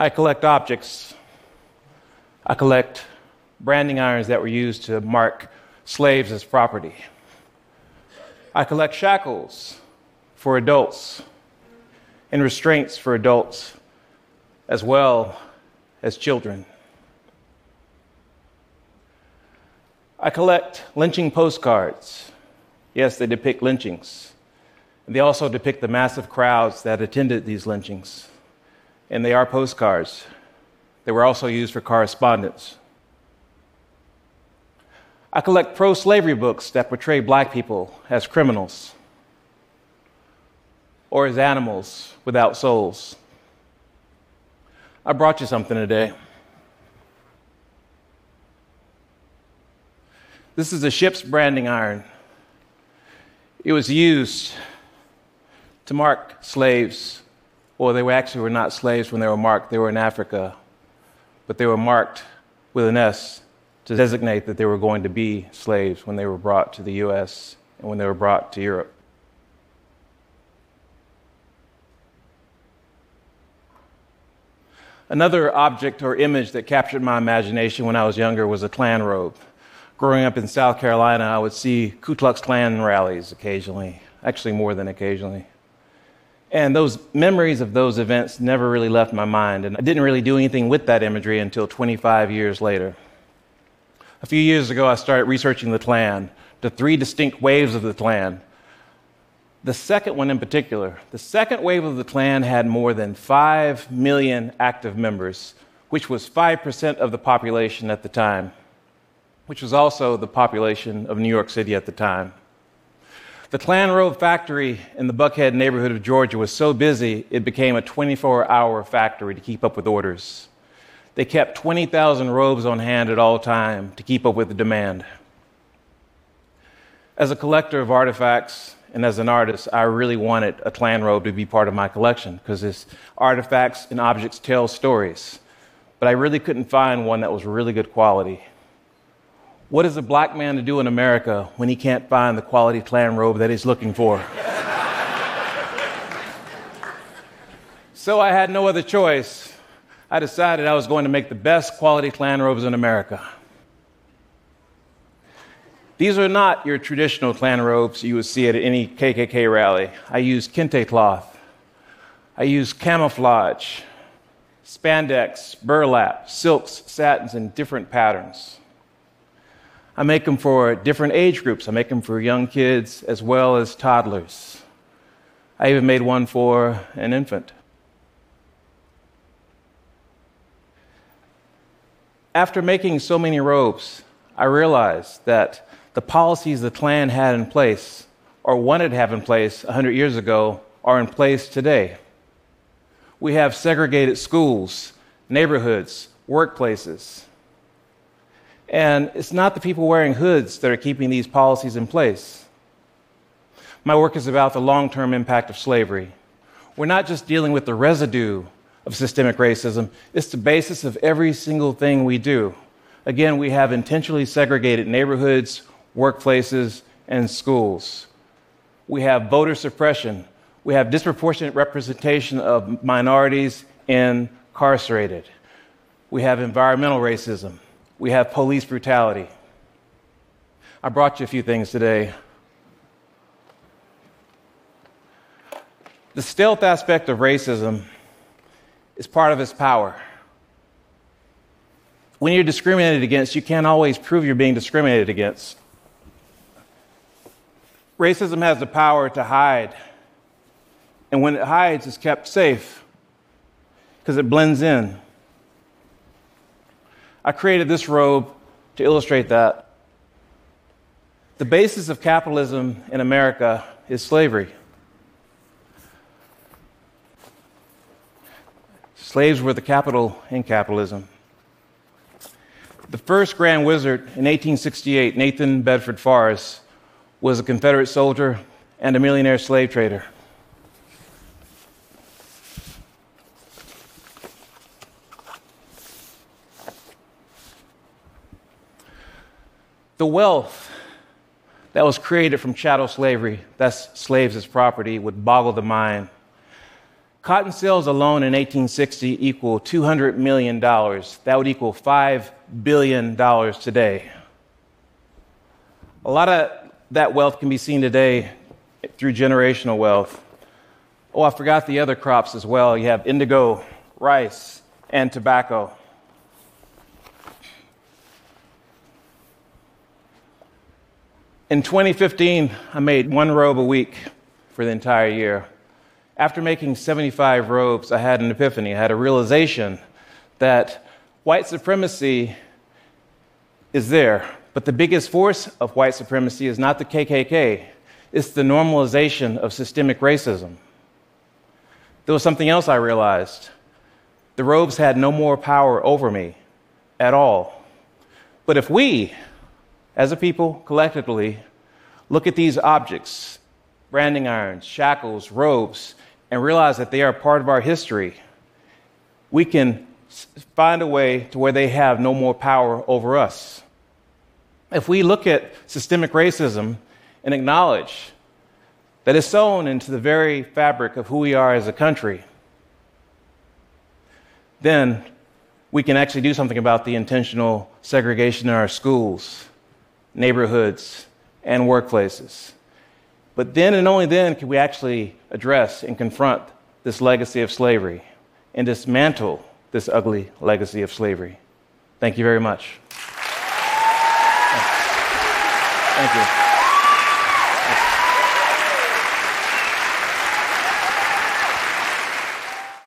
I collect objects. I collect branding irons that were used to mark slaves as property. I collect shackles for adults and restraints for adults as well as children. I collect lynching postcards. Yes, they depict lynchings. They also depict the massive crowds that attended these lynchings. And they are postcards. They were also used for correspondence. I collect pro slavery books that portray black people as criminals or as animals without souls. I brought you something today. This is a ship's branding iron. It was used to mark slaves. Well, they were actually were not slaves when they were marked, they were in Africa. But they were marked with an S to designate that they were going to be slaves when they were brought to the US and when they were brought to Europe. Another object or image that captured my imagination when I was younger was a Klan robe. Growing up in South Carolina, I would see Ku Klux Klan rallies occasionally, actually, more than occasionally. And those memories of those events never really left my mind, and I didn't really do anything with that imagery until 25 years later. A few years ago, I started researching the Klan, the three distinct waves of the Klan, the second one in particular, the second wave of the Klan had more than 5 million active members, which was 5% of the population at the time, which was also the population of New York City at the time. The Klan Robe factory in the Buckhead neighborhood of Georgia was so busy, it became a 24 hour factory to keep up with orders. They kept 20,000 robes on hand at all time to keep up with the demand. As a collector of artifacts, and as an artist, I really wanted a Klan robe to be part of my collection because its artifacts and objects tell stories. But I really couldn't find one that was really good quality. What is a black man to do in America when he can't find the quality Klan robe that he's looking for? so I had no other choice. I decided I was going to make the best quality Klan robes in America. These are not your traditional Klan robes you would see at any KKK rally. I use kente cloth. I use camouflage, spandex, burlap, silks, satins, and different patterns. I make them for different age groups. I make them for young kids as well as toddlers. I even made one for an infant. After making so many robes, I realized that the policies the Klan had in place or wanted to have in place 100 years ago are in place today. We have segregated schools, neighborhoods, workplaces. And it's not the people wearing hoods that are keeping these policies in place. My work is about the long term impact of slavery. We're not just dealing with the residue of systemic racism, it's the basis of every single thing we do. Again, we have intentionally segregated neighborhoods, workplaces, and schools. We have voter suppression. We have disproportionate representation of minorities incarcerated. We have environmental racism. We have police brutality. I brought you a few things today. The stealth aspect of racism is part of its power. When you're discriminated against, you can't always prove you're being discriminated against. Racism has the power to hide. And when it hides, it's kept safe because it blends in. I created this robe to illustrate that. The basis of capitalism in America is slavery. Slaves were the capital in capitalism. The first Grand Wizard in 1868, Nathan Bedford Forrest, was a Confederate soldier and a millionaire slave trader. The wealth that was created from chattel slavery, that's slaves as property, would boggle the mind. Cotton sales alone in 1860 equal $200 million. That would equal $5 billion today. A lot of that wealth can be seen today through generational wealth. Oh, I forgot the other crops as well. You have indigo, rice, and tobacco. In 2015, I made one robe a week for the entire year. After making 75 robes, I had an epiphany. I had a realization that white supremacy is there, but the biggest force of white supremacy is not the KKK, it's the normalization of systemic racism. There was something else I realized. The robes had no more power over me at all. But if we, as a people, collectively, look at these objects branding irons, shackles, robes and realize that they are part of our history, we can find a way to where they have no more power over us. If we look at systemic racism and acknowledge that it's sewn into the very fabric of who we are as a country, then we can actually do something about the intentional segregation in our schools, neighborhoods, and workplaces. But then and only then can we actually address and confront this legacy of slavery and dismantle this ugly legacy of slavery. Thank you very much. Thank you.